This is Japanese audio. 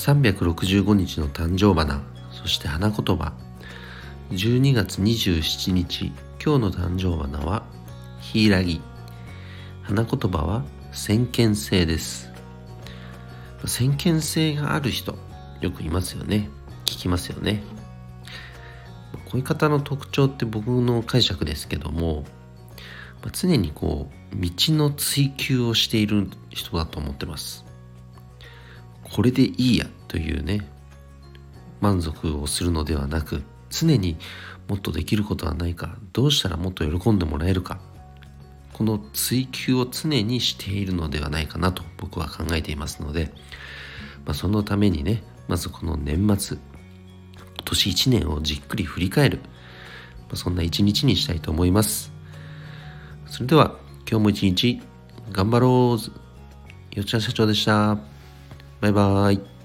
365日の誕生花そして花言葉。12月27日今日の誕生花は柊花言葉は先見性です。先見性がある人よくいますよね。聞きますよね。こういう方の特徴って僕の解釈ですけども常にこう道の追求をしている人だと思ってます。これでいいやというね満足をするのではなく常にもっとできることはないかどうしたらもっと喜んでもらえるかこの追求を常にしているのではないかなと僕は考えていますので、まあ、そのためにねまずこの年末今年1年をじっくり振り返る、まあ、そんな一日にしたいと思います。それでは今日も一日頑張ろう。よっちゃん社長でした。バイバーイ。